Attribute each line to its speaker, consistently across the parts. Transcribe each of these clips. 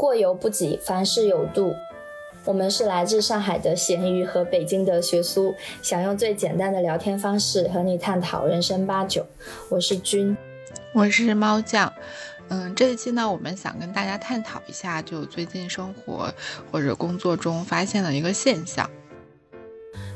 Speaker 1: 过犹不及，凡事有度。我们是来自上海的咸鱼和北京的学苏，想用最简单的聊天方式和你探讨人生八九。我是君，
Speaker 2: 我是猫酱。嗯，这一期呢，我们想跟大家探讨一下，就最近生活或者工作中发现的一个现象。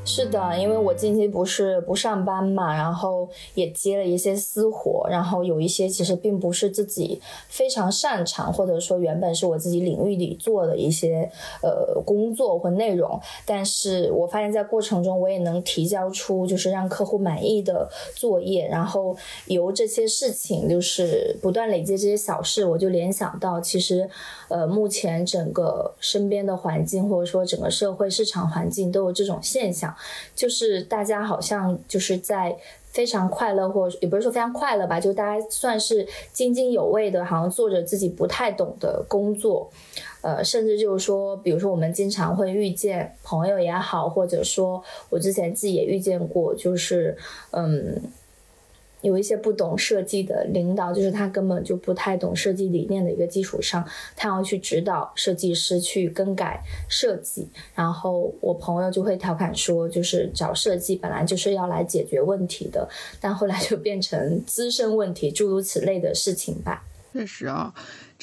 Speaker 1: 是的，因为我近期不是不上班嘛，然后也接了一些私活，然后有一些其实并不是自己非常擅长，或者说原本是我自己领域里做的一些呃工作或内容，但是我发现在过程中我也能提交出就是让客户满意的作业，然后由这些事情就是不断累积这些小事，我就联想到其实呃目前整个身边的环境或者说整个社会市场环境都有这种现象。就是大家好像就是在非常快乐，或者也不是说非常快乐吧，就大家算是津津有味的，好像做着自己不太懂的工作，呃，甚至就是说，比如说我们经常会遇见朋友也好，或者说我之前自己也遇见过，就是嗯。有一些不懂设计的领导，就是他根本就不太懂设计理念的一个基础上，他要去指导设计师去更改设计。然后我朋友就会调侃说，就是找设计本来就是要来解决问题的，但后来就变成滋生问题，诸如此类的事情吧。
Speaker 2: 确实啊。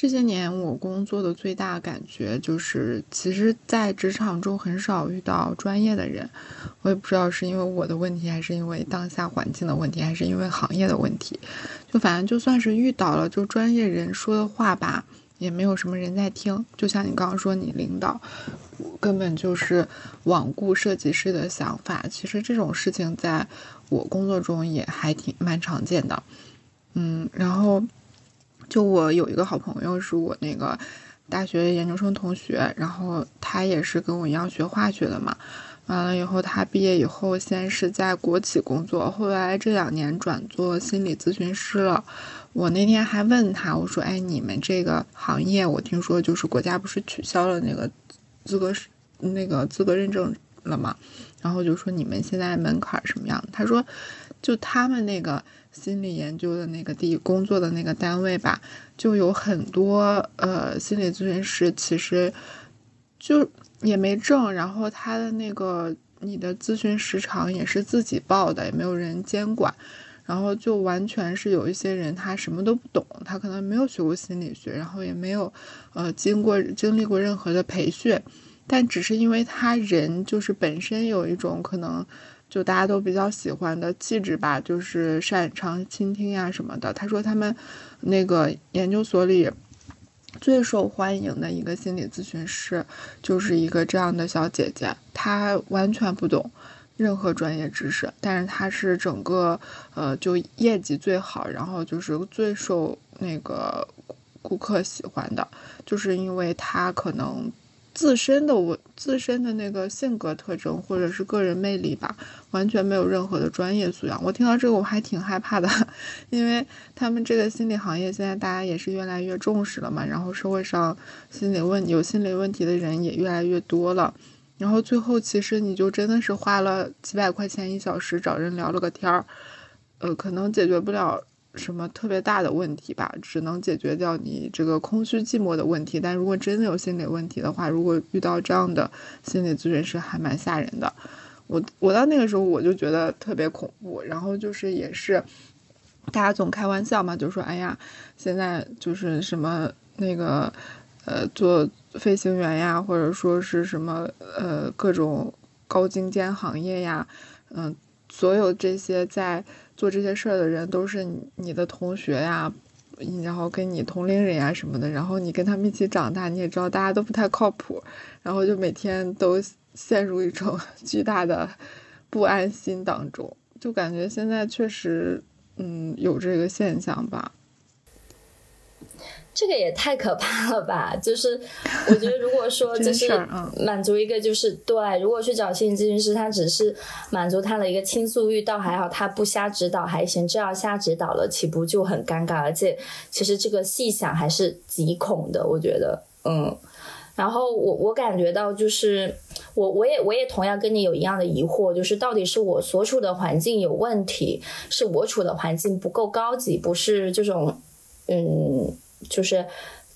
Speaker 2: 这些年我工作的最大感觉就是，其实，在职场中很少遇到专业的人。我也不知道是因为我的问题，还是因为当下环境的问题，还是因为行业的问题。就反正就算是遇到了，就专业人说的话吧，也没有什么人在听。就像你刚刚说，你领导根本就是罔顾设计师的想法。其实这种事情在我工作中也还挺蛮常见的。嗯，然后。就我有一个好朋友，是我那个大学研究生同学，然后他也是跟我一样学化学的嘛。完了以后，他毕业以后先是在国企工作，后来这两年转做心理咨询师了。我那天还问他，我说：“哎，你们这个行业，我听说就是国家不是取消了那个资格那个资格认证了嘛？然后就说你们现在门槛什么样？”他说：“就他们那个。”心理研究的那个地工作的那个单位吧，就有很多呃心理咨询师，其实就也没证，然后他的那个你的咨询时长也是自己报的，也没有人监管，然后就完全是有一些人他什么都不懂，他可能没有学过心理学，然后也没有呃经过经历过任何的培训，但只是因为他人就是本身有一种可能。就大家都比较喜欢的气质吧，就是擅长倾听呀什么的。他说他们那个研究所里最受欢迎的一个心理咨询师，就是一个这样的小姐姐。她完全不懂任何专业知识，但是她是整个呃就业绩最好，然后就是最受那个顾客喜欢的，就是因为她可能。自身的我自身的那个性格特征或者是个人魅力吧，完全没有任何的专业素养。我听到这个我还挺害怕的，因为他们这个心理行业现在大家也是越来越重视了嘛，然后社会上心理问有心理问题的人也越来越多了，然后最后其实你就真的是花了几百块钱一小时找人聊了个天儿，呃，可能解决不了。什么特别大的问题吧，只能解决掉你这个空虚寂寞的问题。但如果真的有心理问题的话，如果遇到这样的心理咨询师，还蛮吓人的。我我到那个时候我就觉得特别恐怖。然后就是也是，大家总开玩笑嘛，就说哎呀，现在就是什么那个呃做飞行员呀，或者说是什么呃各种高精尖行业呀，嗯，所有这些在。做这些事儿的人都是你的同学呀，然后跟你同龄人呀什么的，然后你跟他们一起长大，你也知道大家都不太靠谱，然后就每天都陷入一种 巨大的不安心当中，就感觉现在确实，嗯，有这个现象吧。
Speaker 1: 这个也太可怕了吧！就是我觉得，如果说就是满足一个就是对，如果去找心理咨询师，他只是满足他的一个倾诉欲，倒还好，他不瞎指导还行。这要瞎指导了，岂不就很尴尬？而且其实这个细想还是极恐的，我觉得，嗯。然后我我感觉到就是我我也我也同样跟你有一样的疑惑，就是到底是我所处的环境有问题，是我处的环境不够高级，不是这种嗯。就是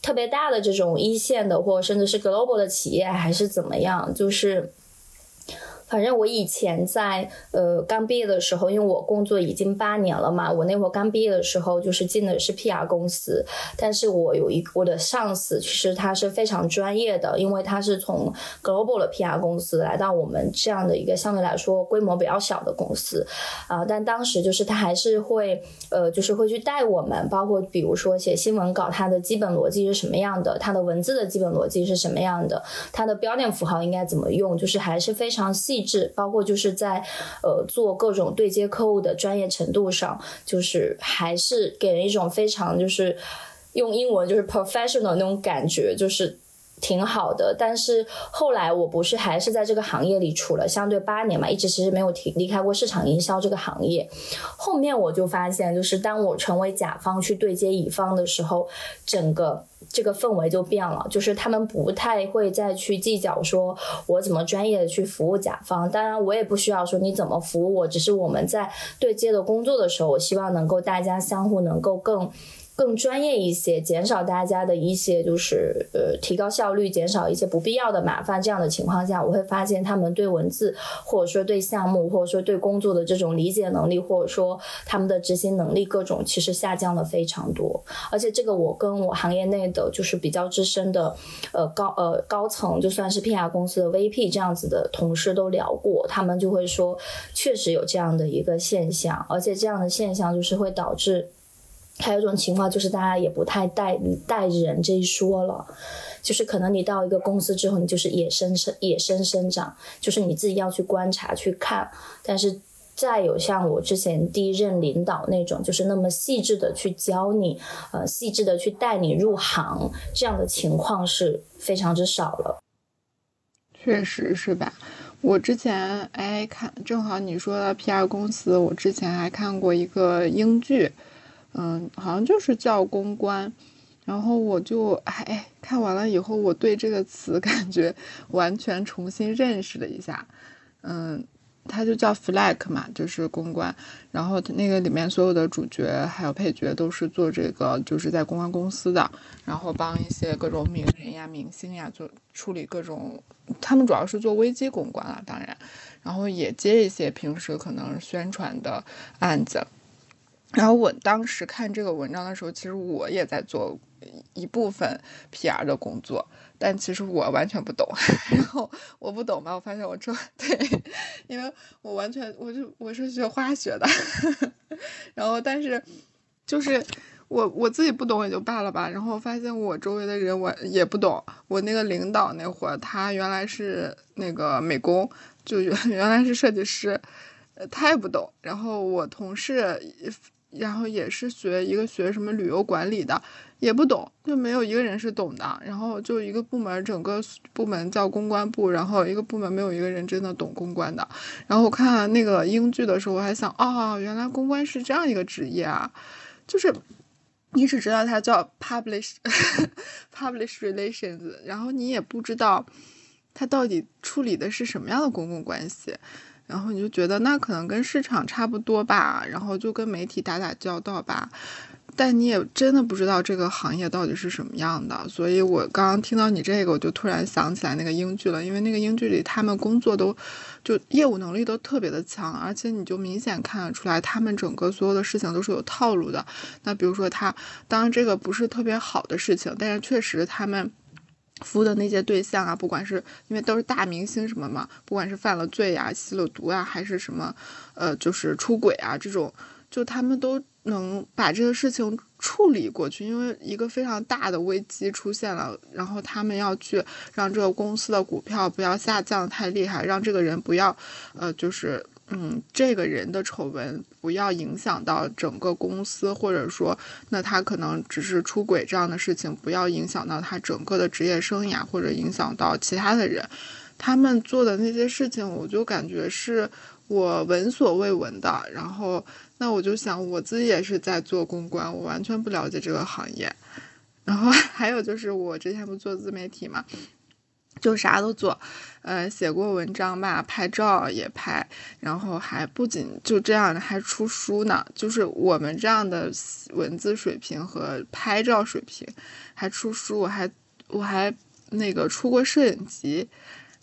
Speaker 1: 特别大的这种一线的，或甚至是 global 的企业，还是怎么样，就是。反正我以前在呃刚毕业的时候，因为我工作已经八年了嘛，我那会儿刚毕业的时候就是进的是 PR 公司，但是我有一我的上司，其实他是非常专业的，因为他是从 global 的 PR 公司来到我们这样的一个相对来说规模比较小的公司，啊，但当时就是他还是会呃就是会去带我们，包括比如说写新闻稿，它的基本逻辑是什么样的，它的文字的基本逻辑是什么样的，它的标点符号应该怎么用，就是还是非常细。制，包括就是在呃做各种对接客户的专业程度上，就是还是给人一种非常就是用英文就是 professional 那种感觉，就是挺好的。但是后来我不是还是在这个行业里处了相对八年嘛，一直其实没有提离开过市场营销这个行业。后面我就发现，就是当我成为甲方去对接乙方的时候，整个。这个氛围就变了，就是他们不太会再去计较说我怎么专业的去服务甲方，当然我也不需要说你怎么服务我，只是我们在对接的工作的时候，我希望能够大家相互能够更。更专业一些，减少大家的一些就是呃提高效率，减少一些不必要的麻烦。这样的情况下，我会发现他们对文字或者说对项目或者说对工作的这种理解能力，或者说他们的执行能力各种其实下降了非常多。而且这个我跟我行业内的就是比较资深的呃高呃高层，就算是 PR 公司的 VP 这样子的同事都聊过，他们就会说确实有这样的一个现象，而且这样的现象就是会导致。还有一种情况就是大家也不太带带人这一说了，就是可能你到一个公司之后，你就是野生生野生生长，就是你自己要去观察去看。但是再有像我之前第一任领导那种，就是那么细致的去教你，呃，细致的去带你入行，这样的情况是非常之少了。
Speaker 2: 确实是吧？我之前哎看，正好你说的 PR 公司，我之前还看过一个英剧。嗯，好像就是叫公关，然后我就哎看完了以后，我对这个词 感觉完全重新认识了一下。嗯，它就叫 flag 嘛，就是公关。然后那个里面所有的主角还有配角都是做这个，就是在公关公司的，然后帮一些各种名人呀、明星呀做处理各种，他们主要是做危机公关了，当然，然后也接一些平时可能宣传的案子。然后我当时看这个文章的时候，其实我也在做一部分 PR 的工作，但其实我完全不懂。然后我不懂吧，我发现我这 对，因为我完全我就我是学化学的，然后但是就是我我自己不懂也就罢了吧。然后发现我周围的人我也不懂。我那个领导那会儿，他原来是那个美工，就原原来是设计师，他也不懂。然后我同事。然后也是学一个学什么旅游管理的，也不懂，就没有一个人是懂的。然后就一个部门，整个部门叫公关部，然后一个部门没有一个人真的懂公关的。然后我看那个英剧的时候，我还想，哦，原来公关是这样一个职业啊，就是你只知道它叫 publish publish relations，然后你也不知道它到底处理的是什么样的公共关系。然后你就觉得那可能跟市场差不多吧，然后就跟媒体打打交道吧，但你也真的不知道这个行业到底是什么样的。所以我刚刚听到你这个，我就突然想起来那个英剧了，因为那个英剧里他们工作都就业务能力都特别的强，而且你就明显看得出来，他们整个所有的事情都是有套路的。那比如说他，当然这个不是特别好的事情，但是确实他们。服务的那些对象啊，不管是因为都是大明星什么嘛，不管是犯了罪呀、吸了毒啊，还是什么，呃，就是出轨啊这种，就他们都能把这个事情处理过去。因为一个非常大的危机出现了，然后他们要去让这个公司的股票不要下降太厉害，让这个人不要，呃，就是。嗯，这个人的丑闻不要影响到整个公司，或者说，那他可能只是出轨这样的事情，不要影响到他整个的职业生涯，或者影响到其他的人。他们做的那些事情，我就感觉是我闻所未闻的。然后，那我就想，我自己也是在做公关，我完全不了解这个行业。然后还有就是，我之前不做自媒体嘛。就啥都做。呃，写过文章吧，拍照也拍，然后还不仅就这样，还出书呢。就是我们这样的文字水平和拍照水平，还出书，我还我还那个出过摄影集，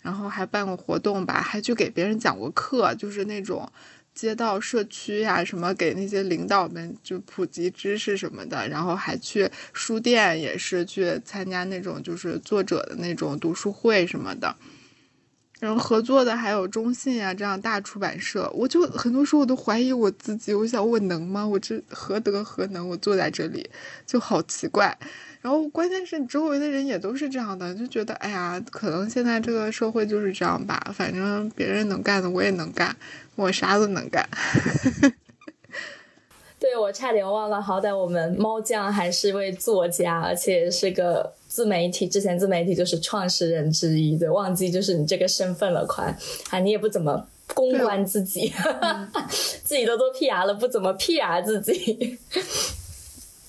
Speaker 2: 然后还办过活动吧，还去给别人讲过课，就是那种街道社区呀什么，给那些领导们就普及知识什么的。然后还去书店，也是去参加那种就是作者的那种读书会什么的。然后合作的还有中信啊这样大出版社，我就很多时候我都怀疑我自己，我想我能吗？我这何德何能？我坐在这里就好奇怪。然后关键是你周围的人也都是这样的，就觉得哎呀，可能现在这个社会就是这样吧，反正别人能干的我也能干，我啥都能干。
Speaker 1: 对我差点忘了，好歹我们猫酱还是位作家，而且是个。自媒体之前，自媒体就是创始人之一，对，忘记就是你这个身份了，快啊！你也不怎么公关自己，自己都做 PR 了，不怎么 PR 自己。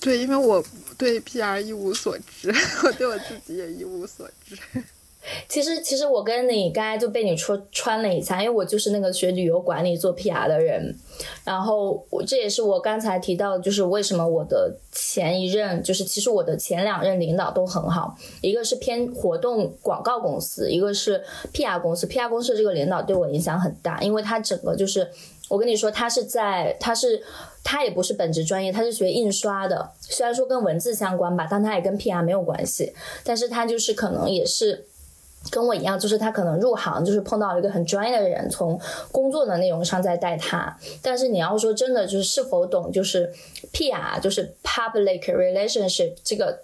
Speaker 2: 对，因为我对 PR 一无所知，我对我自己也一无所知。
Speaker 1: 其实，其实我跟你刚才就被你戳穿了一下，因为我就是那个学旅游管理做 PR 的人，然后我这也是我刚才提到，就是为什么我的前一任，就是其实我的前两任领导都很好，一个是偏活动广告公司，一个是 PR 公司，PR 公司这个领导对我影响很大，因为他整个就是我跟你说，他是在他是他也不是本职专业，他是学印刷的，虽然说跟文字相关吧，但他也跟 PR 没有关系，但是他就是可能也是。跟我一样，就是他可能入行就是碰到一个很专业的人，从工作的内容上在带他。但是你要说真的，就是是否懂，就是 PR，就是 Public Relationship 这个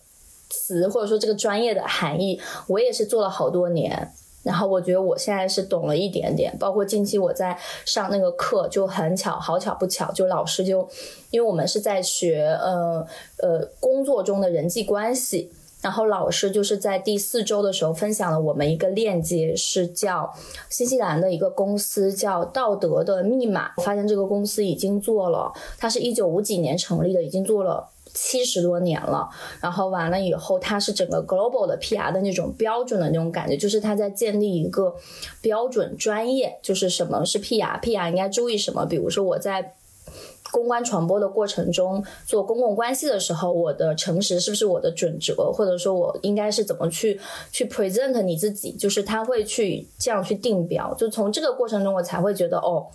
Speaker 1: 词，或者说这个专业的含义，我也是做了好多年。然后我觉得我现在是懂了一点点。包括近期我在上那个课，就很巧，好巧不巧，就老师就，因为我们是在学呃呃工作中的人际关系。然后老师就是在第四周的时候分享了我们一个链接，是叫新西兰的一个公司叫道德的密码。我发现这个公司已经做了，它是一九五几年成立的，已经做了七十多年了。然后完了以后，它是整个 global 的 PR 的那种标准的那种感觉，就是它在建立一个标准专业，就是什么是 PR，PR 应该注意什么。比如说我在。公关传播的过程中，做公共关系的时候，我的诚实是不是我的准则？或者说我应该是怎么去去 present 你自己？就是他会去这样去定标，就从这个过程中，我才会觉得哦，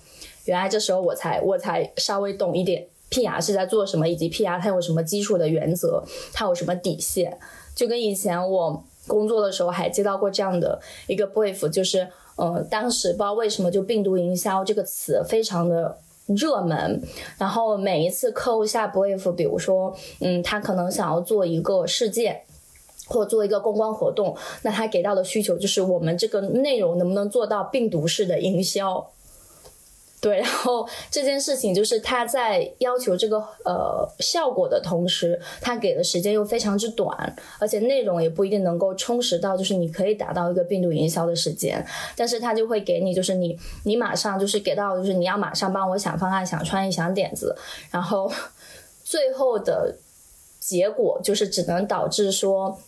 Speaker 1: 原来这时候我才我才稍微懂一点 PR 是在做什么，以及 PR 它有什么基础的原则，它有什么底线。就跟以前我工作的时候还接到过这样的一个 brief，就是嗯，当时不知道为什么就病毒营销这个词非常的。热门，然后每一次客户下 brief，比如说，嗯，他可能想要做一个事件，或做一个公关活动，那他给到的需求就是我们这个内容能不能做到病毒式的营销。对，然后这件事情就是他在要求这个呃效果的同时，他给的时间又非常之短，而且内容也不一定能够充实到就是你可以达到一个病毒营销的时间，但是他就会给你就是你你马上就是给到就是你要马上帮我想方案、想创意、想点子，然后最后的结果就是只能导致说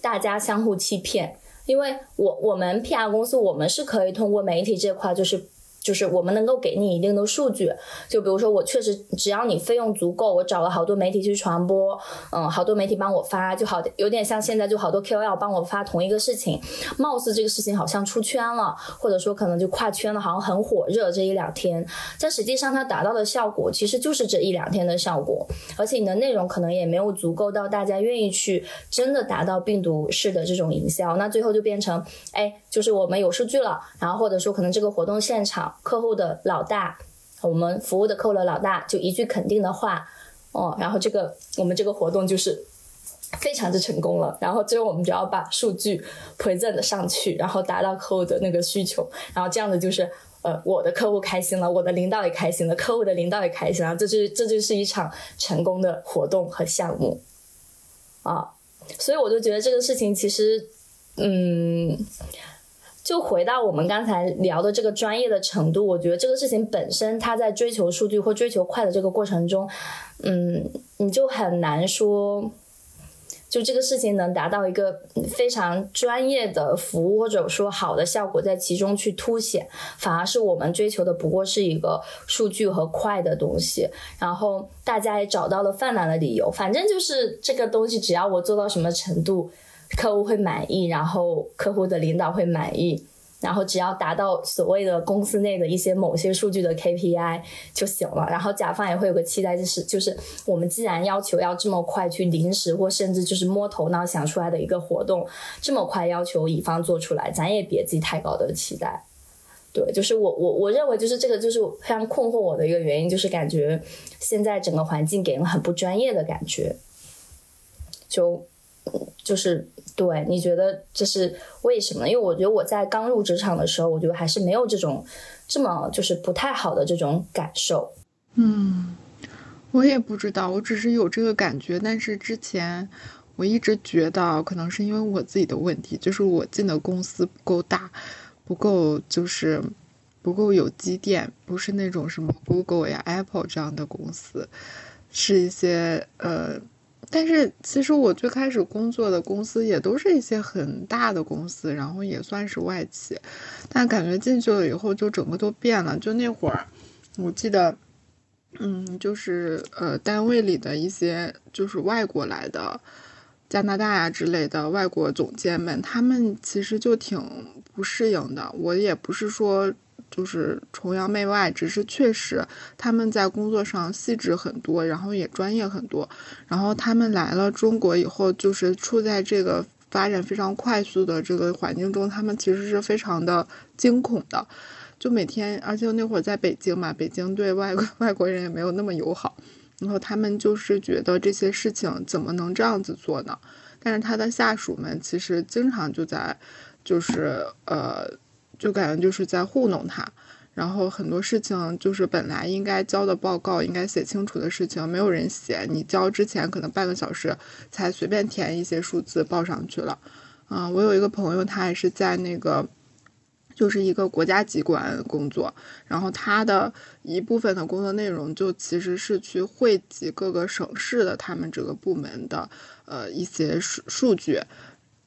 Speaker 1: 大家相互欺骗，因为我我们 PR 公司我们是可以通过媒体这块就是。就是我们能够给你一定的数据，就比如说我确实只要你费用足够，我找了好多媒体去传播，嗯，好多媒体帮我发，就好有点像现在就好多 KOL 帮我发同一个事情，貌似这个事情好像出圈了，或者说可能就跨圈了，好像很火热这一两天，但实际上它达到的效果其实就是这一两天的效果，而且你的内容可能也没有足够到大家愿意去真的达到病毒式的这种营销，那最后就变成，哎，就是我们有数据了，然后或者说可能这个活动现场。客户的老大，我们服务的客户的老大就一句肯定的话，哦，然后这个我们这个活动就是非常之成功了。然后最后我们只要把数据 present 上去，然后达到客户的那个需求，然后这样的就是呃我的客户开心了，我的领导也开心了，客户的领导也开心了，这就这就是一场成功的活动和项目啊。所以我就觉得这个事情其实，嗯。就回到我们刚才聊的这个专业的程度，我觉得这个事情本身，它在追求数据或追求快的这个过程中，嗯，你就很难说，就这个事情能达到一个非常专业的服务或者说好的效果在其中去凸显，反而是我们追求的不过是一个数据和快的东西。然后大家也找到了泛滥的理由，反正就是这个东西，只要我做到什么程度，客户会满意，然后客户的领导会满意。然后只要达到所谓的公司内的一些某些数据的 KPI 就行了。然后甲方也会有个期待，就是就是我们既然要求要这么快去临时或甚至就是摸头脑想出来的一个活动，这么快要求乙方做出来，咱也别寄太高的期待。对，就是我我我认为就是这个就是非常困惑我的一个原因，就是感觉现在整个环境给人很不专业的感觉，就就是。对，你觉得这是为什么？因为我觉得我在刚入职场的时候，我觉得还是没有这种这么就是不太好的这种感受。
Speaker 2: 嗯，我也不知道，我只是有这个感觉。但是之前我一直觉得，可能是因为我自己的问题，就是我进的公司不够大，不够就是不够有积淀，不是那种什么 Google 呀、Apple 这样的公司，是一些呃。但是其实我最开始工作的公司也都是一些很大的公司，然后也算是外企，但感觉进去了以后就整个都变了。就那会儿，我记得，嗯，就是呃单位里的一些就是外国来的加拿大呀之类的外国总监们，他们其实就挺不适应的。我也不是说。就是崇洋媚外，只是确实他们在工作上细致很多，然后也专业很多。然后他们来了中国以后，就是处在这个发展非常快速的这个环境中，他们其实是非常的惊恐的。就每天，而且那会儿在北京嘛，北京对外 外国人也没有那么友好。然后他们就是觉得这些事情怎么能这样子做呢？但是他的下属们其实经常就在，就是呃。就感觉就是在糊弄他，然后很多事情就是本来应该交的报告应该写清楚的事情，没有人写。你交之前可能半个小时才随便填一些数字报上去了。嗯，我有一个朋友，他也是在那个，就是一个国家机关工作，然后他的一部分的工作内容就其实是去汇集各个省市的他们这个部门的呃一些数数据。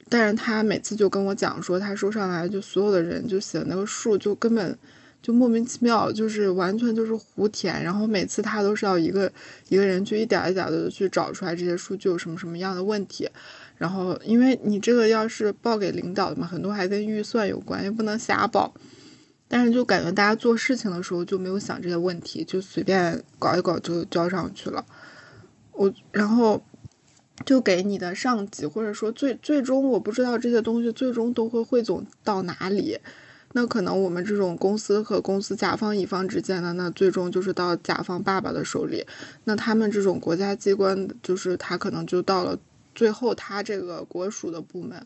Speaker 2: 但是他每次就跟我讲说，他收上来就所有的人就写那个数，就根本就莫名其妙，就是完全就是胡填。然后每次他都是要一个一个人去一点一点的去找出来这些数据有什么什么样的问题。然后因为你这个要是报给领导的嘛，很多还跟预算有关，也不能瞎报。但是就感觉大家做事情的时候就没有想这些问题，就随便搞一搞就交上去了。我然后。就给你的上级，或者说最最终，我不知道这些东西最终都会汇总到哪里。那可能我们这种公司和公司甲方乙方之间的，那最终就是到甲方爸爸的手里。那他们这种国家机关，就是他可能就到了最后他这个国属的部门。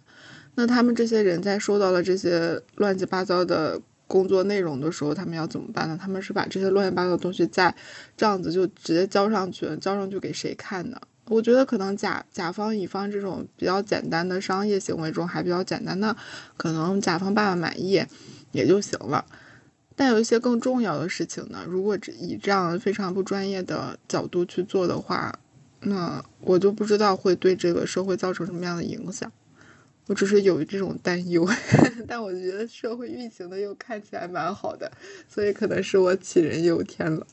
Speaker 2: 那他们这些人在收到了这些乱七八糟的工作内容的时候，他们要怎么办呢？他们是把这些乱七八糟的东西在这样子就直接交上去，交上去给谁看呢？我觉得可能甲甲方乙方这种比较简单的商业行为中还比较简单，那可能甲方爸爸满意也就行了。但有一些更重要的事情呢，如果以这样非常不专业的角度去做的话，那我就不知道会对这个社会造成什么样的影响。我只是有这种担忧，但我觉得社会运行的又看起来蛮好的，所以可能是我杞人忧天了。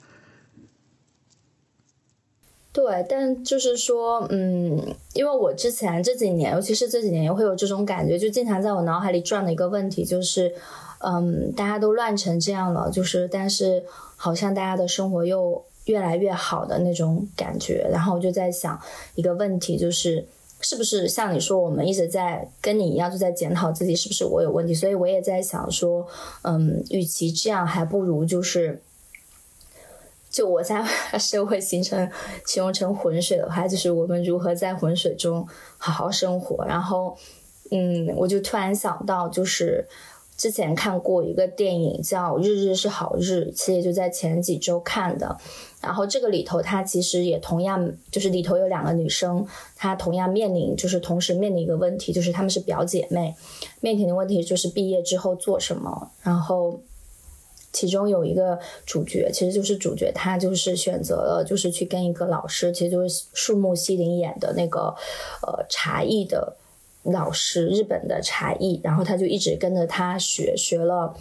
Speaker 1: 对，但就是说，嗯，因为我之前这几年，尤其是这几年，也会有这种感觉，就经常在我脑海里转的一个问题，就是，嗯，大家都乱成这样了，就是，但是好像大家的生活又越来越好的那种感觉。然后我就在想一个问题，就是是不是像你说，我们一直在跟你一样，就在检讨自己是不是我有问题？所以我也在想说，嗯，与其这样，还不如就是。就我在 社会形成形容成浑水的话，就是我们如何在浑水中好好生活。然后，嗯，我就突然想到，就是之前看过一个电影叫《日日是好日》，其实也就在前几周看的。然后这个里头，它其实也同样，就是里头有两个女生，她同样面临，就是同时面临一个问题，就是她们是表姐妹，面临的问题就是毕业之后做什么。然后。其中有一个主角，其实就是主角，他就是选择了就是去跟一个老师，其实就是树木希林演的那个呃茶艺的老师，日本的茶艺，然后他就一直跟着他学，学了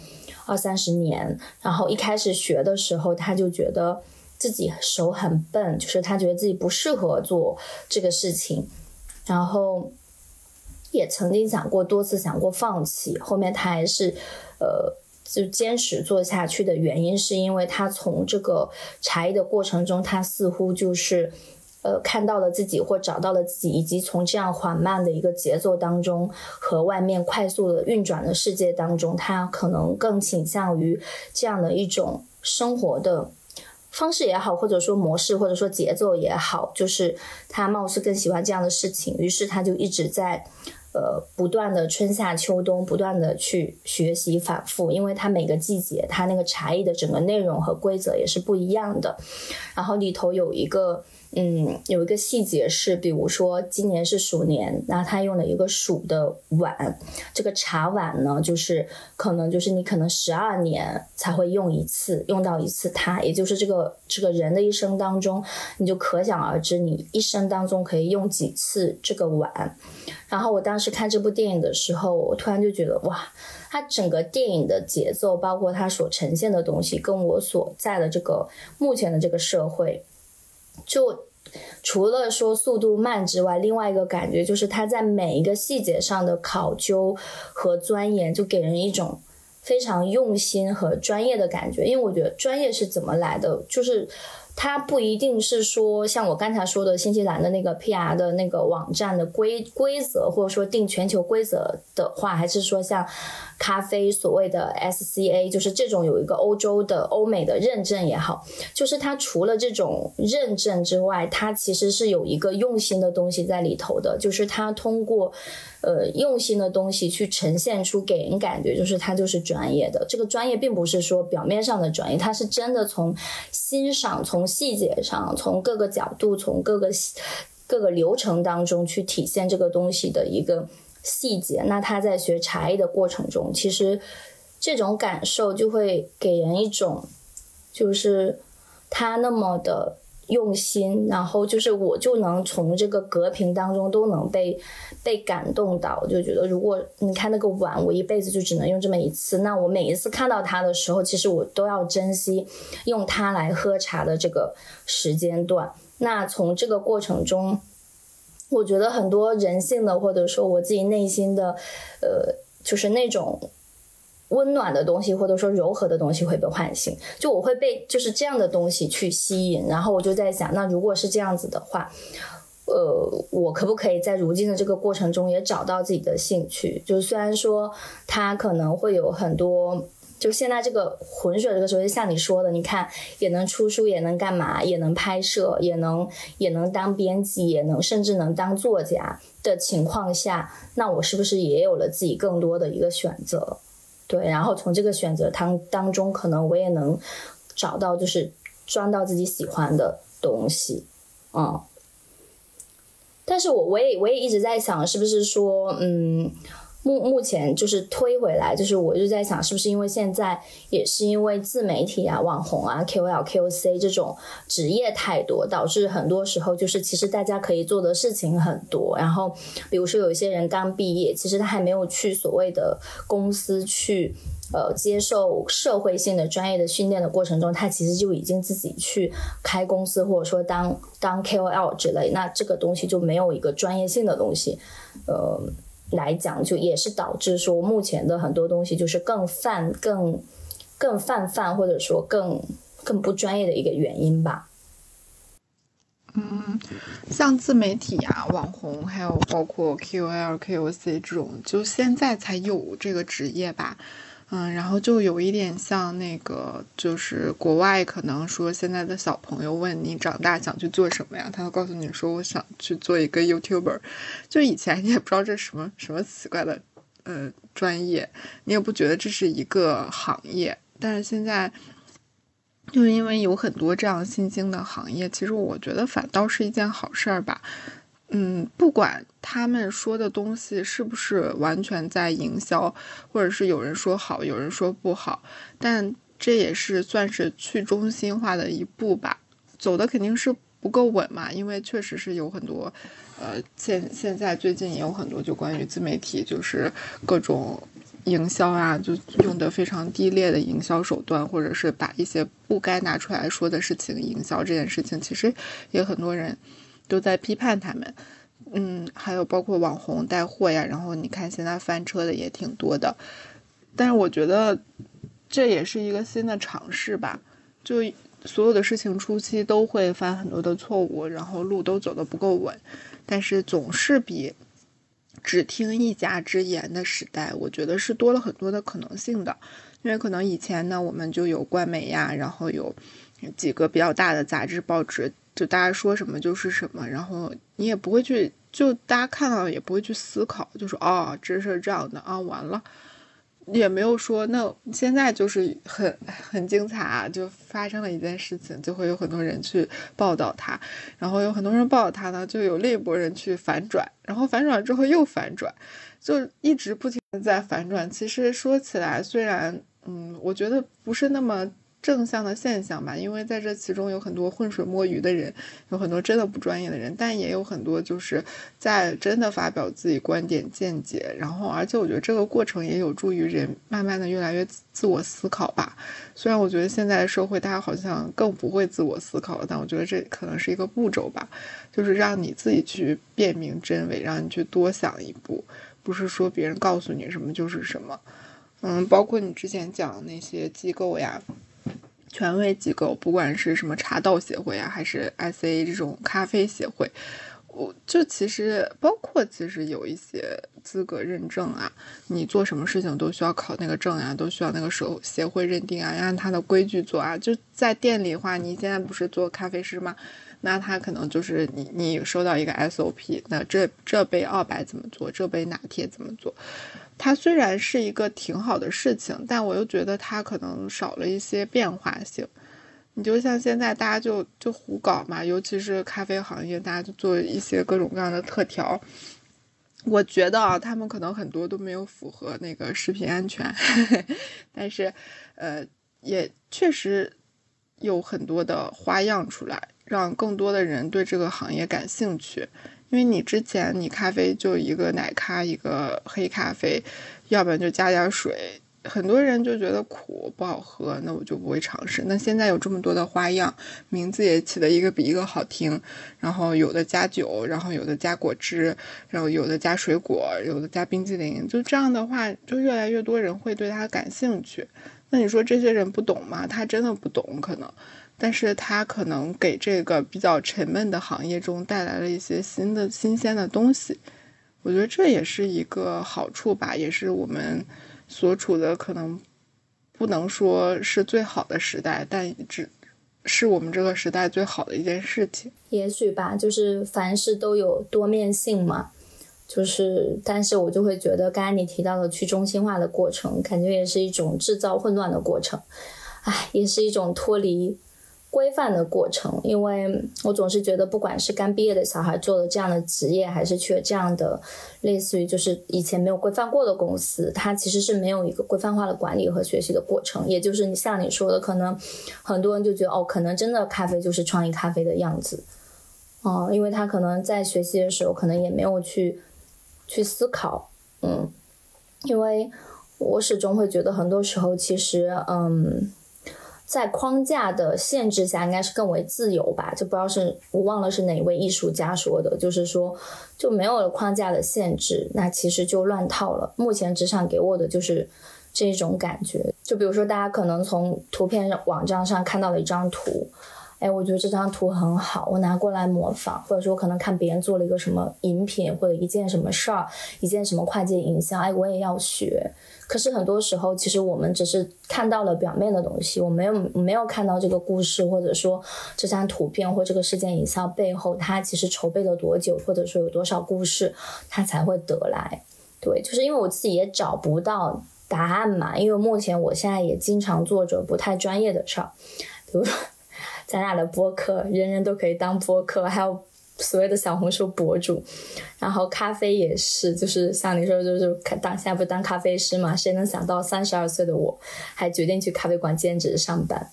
Speaker 1: 二三十年，然后一开始学的时候，他就觉得自己手很笨，就是他觉得自己不适合做这个事情，然后。也曾经想过多次想过放弃，后面他还是，呃，就坚持做下去的原因，是因为他从这个茶艺的过程中，他似乎就是，呃，看到了自己或找到了自己，以及从这样缓慢的一个节奏当中和外面快速的运转的世界当中，他可能更倾向于这样的一种生活的方式也好，或者说模式，或者说节奏也好，就是他貌似更喜欢这样的事情，于是他就一直在。呃，不断的春夏秋冬，不断的去学习反复，因为它每个季节，它那个茶艺的整个内容和规则也是不一样的。然后里头有一个。嗯，有一个细节是，比如说今年是鼠年，那他用了一个鼠的碗，这个茶碗呢，就是可能就是你可能十二年才会用一次，用到一次它，也就是这个这个人的一生当中，你就可想而知，你一生当中可以用几次这个碗。然后我当时看这部电影的时候，我突然就觉得哇，它整个电影的节奏，包括它所呈现的东西，跟我所在的这个目前的这个社会。就除了说速度慢之外，另外一个感觉就是它在每一个细节上的考究和钻研，就给人一种非常用心和专业的感觉。因为我觉得专业是怎么来的，就是它不一定是说像我刚才说的新西兰的那个 PR 的那个网站的规规则，或者说定全球规则的话，还是说像。咖啡所谓的 SCA 就是这种有一个欧洲的欧美的认证也好，就是它除了这种认证之外，它其实是有一个用心的东西在里头的，就是它通过呃用心的东西去呈现出给人感觉，就是它就是专业的。这个专业并不是说表面上的专业，它是真的从欣赏、从细节上、从各个角度、从各个各个流程当中去体现这个东西的一个。细节，那他在学茶艺的过程中，其实这种感受就会给人一种，就是他那么的用心，然后就是我就能从这个隔屏当中都能被被感动到，我就觉得如果你看那个碗，我一辈子就只能用这么一次，那我每一次看到它的时候，其实我都要珍惜用它来喝茶的这个时间段。那从这个过程中。我觉得很多人性的，或者说我自己内心的，呃，就是那种温暖的东西，或者说柔和的东西会被唤醒。就我会被就是这样的东西去吸引，然后我就在想，那如果是这样子的话，呃，我可不可以在如今的这个过程中也找到自己的兴趣？就虽然说它可能会有很多。就现在这个浑水这个时候，就像你说的，你看也能出书，也能干嘛，也能拍摄，也能也能当编辑，也能甚至能当作家的情况下，那我是不是也有了自己更多的一个选择？对，然后从这个选择当当中，可能我也能找到就是钻到自己喜欢的东西，嗯。但是我我也我也一直在想，是不是说，嗯。目目前就是推回来，就是我就在想，是不是因为现在也是因为自媒体啊、网红啊、KOL、KOC 这种职业太多，导致很多时候就是其实大家可以做的事情很多。然后比如说有一些人刚毕业，其实他还没有去所谓的公司去呃接受社会性的专业的训练的过程中，他其实就已经自己去开公司或者说当当 KOL 之类，那这个东西就没有一个专业性的东西，呃。来讲，就也是导致说目前的很多东西就是更泛、更更泛泛，或者说更更不专业的一个原因吧。
Speaker 2: 嗯，像自媒体啊、网红，还有包括 KOL、KOC 这种，就现在才有这个职业吧。嗯，然后就有一点像那个，就是国外可能说现在的小朋友问你长大想去做什么呀，他会告诉你说我想去做一个 YouTuber。就以前你也不知道这什么什么奇怪的呃专业，你也不觉得这是一个行业，但是现在就因为有很多这样新兴的行业，其实我觉得反倒是一件好事儿吧。嗯，不管他们说的东西是不是完全在营销，或者是有人说好，有人说不好，但这也是算是去中心化的一步吧。走的肯定是不够稳嘛，因为确实是有很多，呃，现现在最近也有很多就关于自媒体，就是各种营销啊，就用的非常低劣的营销手段，或者是把一些不该拿出来说的事情营销这件事情，其实也很多人都在批判他们。嗯，还有包括网红带货呀，然后你看现在翻车的也挺多的，但是我觉得这也是一个新的尝试吧。就所有的事情初期都会犯很多的错误，然后路都走得不够稳，但是总是比只听一家之言的时代，我觉得是多了很多的可能性的。因为可能以前呢，我们就有官媒呀，然后有几个比较大的杂志报纸。就大家说什么就是什么，然后你也不会去，就大家看到也不会去思考，就说哦，这是这样的啊，完了，也没有说那现在就是很很精彩啊，就发生了一件事情，就会有很多人去报道它，然后有很多人报道它呢，就有另一波人去反转，然后反转之后又反转，就一直不停的在反转。其实说起来，虽然嗯，我觉得不是那么。正向的现象吧，因为在这其中有很多浑水摸鱼的人，有很多真的不专业的人，但也有很多就是在真的发表自己观点见解，然后而且我觉得这个过程也有助于人慢慢的越来越自我思考吧。虽然我觉得现在社会大家好像更不会自我思考，但我觉得这可能是一个步骤吧，就是让你自己去辨明真伪，让你去多想一步，不是说别人告诉你什么就是什么。嗯，包括你之前讲那些机构呀。权威机构，不管是什么茶道协会啊，还是 S A 这种咖啡协会，我就其实包括其实有一些资格认证啊，你做什么事情都需要考那个证啊，都需要那个手协会认定啊，按他的规矩做啊。就在店里的话，你现在不是做咖啡师吗？那他可能就是你你收到一个 S O P，那这这杯二白怎么做，这杯拿铁怎么做？它虽然是一个挺好的事情，但我又觉得它可能少了一些变化性。你就像现在大家就就胡搞嘛，尤其是咖啡行业，大家就做一些各种各样的特调。我觉得啊，他们可能很多都没有符合那个食品安全，但是，呃，也确实有很多的花样出来，让更多的人对这个行业感兴趣。因为你之前你咖啡就一个奶咖一个黑咖啡，要不然就加点水，很多人就觉得苦不好喝，那我就不会尝试。那现在有这么多的花样，名字也起的一个比一个好听，然后有的加酒，然后有的加果汁，然后有的加水果，有的加冰激凌，就这样的话，就越来越多人会对它感兴趣。那你说这些人不懂吗？他真的不懂可能。但是它可能给这个比较沉闷的行业中带来了一些新的新鲜的东西，我觉得这也是一个好处吧，也是我们所处的可能不能说是最好的时代，但只是我们这个时代最好的一件事情。
Speaker 1: 也许吧，就是凡事都有多面性嘛，就是，但是我就会觉得刚才你提到的去中心化的过程，感觉也是一种制造混乱的过程，唉，也是一种脱离。规范的过程，因为我总是觉得，不管是刚毕业的小孩做了这样的职业，还是去了这样的类似于就是以前没有规范过的公司，它其实是没有一个规范化的管理和学习的过程。也就是你像你说的，可能很多人就觉得哦，可能真的咖啡就是创意咖啡的样子，哦，因为他可能在学习的时候，可能也没有去去思考，嗯，因为我始终会觉得，很多时候其实，嗯。在框架的限制下，应该是更为自由吧？就不知道是我忘了是哪位艺术家说的，就是说就没有了框架的限制，那其实就乱套了。目前职场给我的就是这种感觉。就比如说，大家可能从图片网站上看到了一张图，哎，我觉得这张图很好，我拿过来模仿，或者说可能看别人做了一个什么饮品或者一件什么事儿，一件什么跨界营销，哎，我也要学。可是很多时候，其实我们只是看到了表面的东西，我没有没有看到这个故事，或者说这张图片或这个事件营销背后，它其实筹备了多久，或者说有多少故事，它才会得来。对，就是因为我自己也找不到答案嘛。因为目前我现在也经常做着不太专业的事儿，比如说咱俩的播客，人人都可以当播客，还有所谓的小红书博主，然后咖啡也是，就是像你说，就是当现在不当咖啡师嘛？谁能想到三十二岁的我还决定去咖啡馆兼职上班？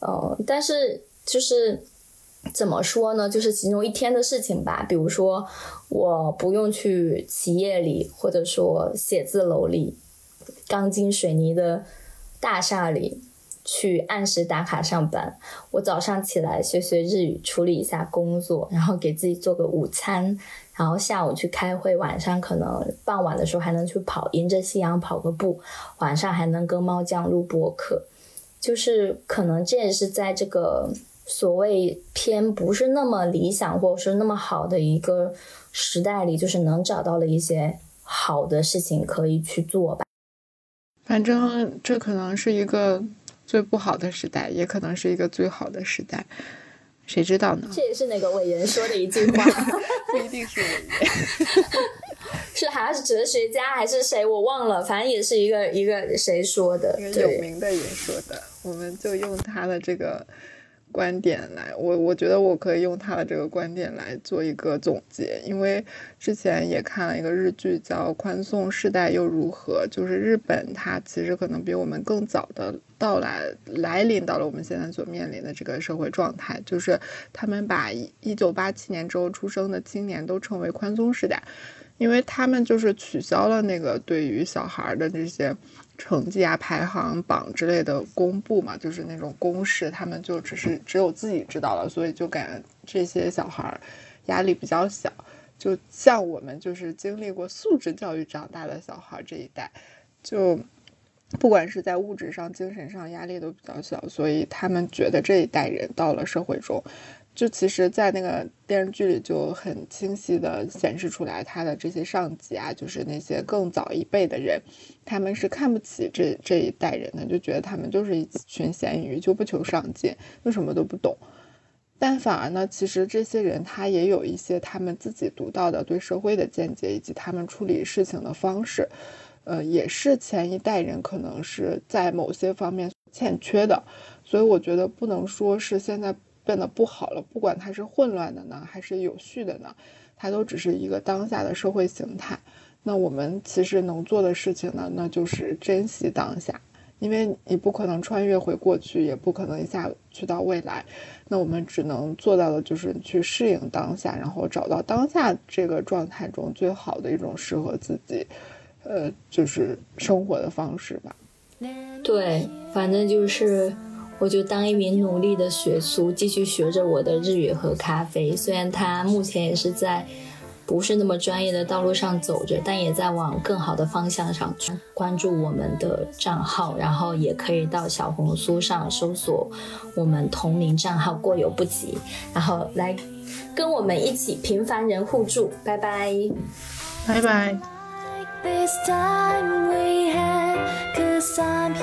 Speaker 1: 呃，但是就是怎么说呢？就是其中一天的事情吧。比如说，我不用去企业里，或者说写字楼里、钢筋水泥的大厦里。去按时打卡上班。我早上起来学学日语，处理一下工作，然后给自己做个午餐，然后下午去开会，晚上可能傍晚的时候还能去跑，迎着夕阳跑个步，晚上还能跟猫酱录播客。就是可能这也是在这个所谓偏不是那么理想或者是那么好的一个时代里，就是能找到了一些好的事情可以去做吧。
Speaker 2: 反正这可能是一个。最不好的时代，也可能是一个最好的时代，谁知道呢？
Speaker 1: 这也是哪个伟人说的一句话？
Speaker 2: 不一定是伟人，
Speaker 1: 是好像是哲学家还是谁？我忘了，反正也是一个一个谁说的，
Speaker 2: 一个有名的人说的，我们就用他的这个。观点来，我我觉得我可以用他的这个观点来做一个总结，因为之前也看了一个日剧叫《宽松世代又如何》，就是日本它其实可能比我们更早的到来来临到了我们现在所面临的这个社会状态，就是他们把一九八七年之后出生的青年都称为宽松世代，因为他们就是取消了那个对于小孩的这些。成绩啊，排行榜之类的公布嘛，就是那种公式，他们就只是只有自己知道了，所以就感觉这些小孩儿压力比较小。就像我们就是经历过素质教育长大的小孩这一代，就不管是在物质上、精神上压力都比较小，所以他们觉得这一代人到了社会中。就其实，在那个电视剧里就很清晰的显示出来，他的这些上级啊，就是那些更早一辈的人，他们是看不起这这一代人的，就觉得他们就是一群咸鱼，就不求上进，又什么都不懂。但反而呢，其实这些人他也有一些他们自己独到的对社会的见解，以及他们处理事情的方式，呃，也是前一代人可能是在某些方面欠缺的。所以我觉得不能说是现在。变得不好了，不管它是混乱的呢，还是有序的呢，它都只是一个当下的社会形态。那我们其实能做的事情呢，那就是珍惜当下，因为你不可能穿越回过去，也不可能一下去到未来。那我们只能做到的就是去适应当下，然后找到当下这个状态中最好的一种适合自己，呃，就是生活的方式吧。
Speaker 1: 对，反正就是。我就当一名努力的学徒，继续学着我的日语和咖啡。虽然他目前也是在不是那么专业的道路上走着，但也在往更好的方向上关注我们的账号，然后也可以到小红书上搜索我们同名账号“过犹不及”，然后来跟我们一起平凡人互助。拜拜，
Speaker 2: 拜拜。sounds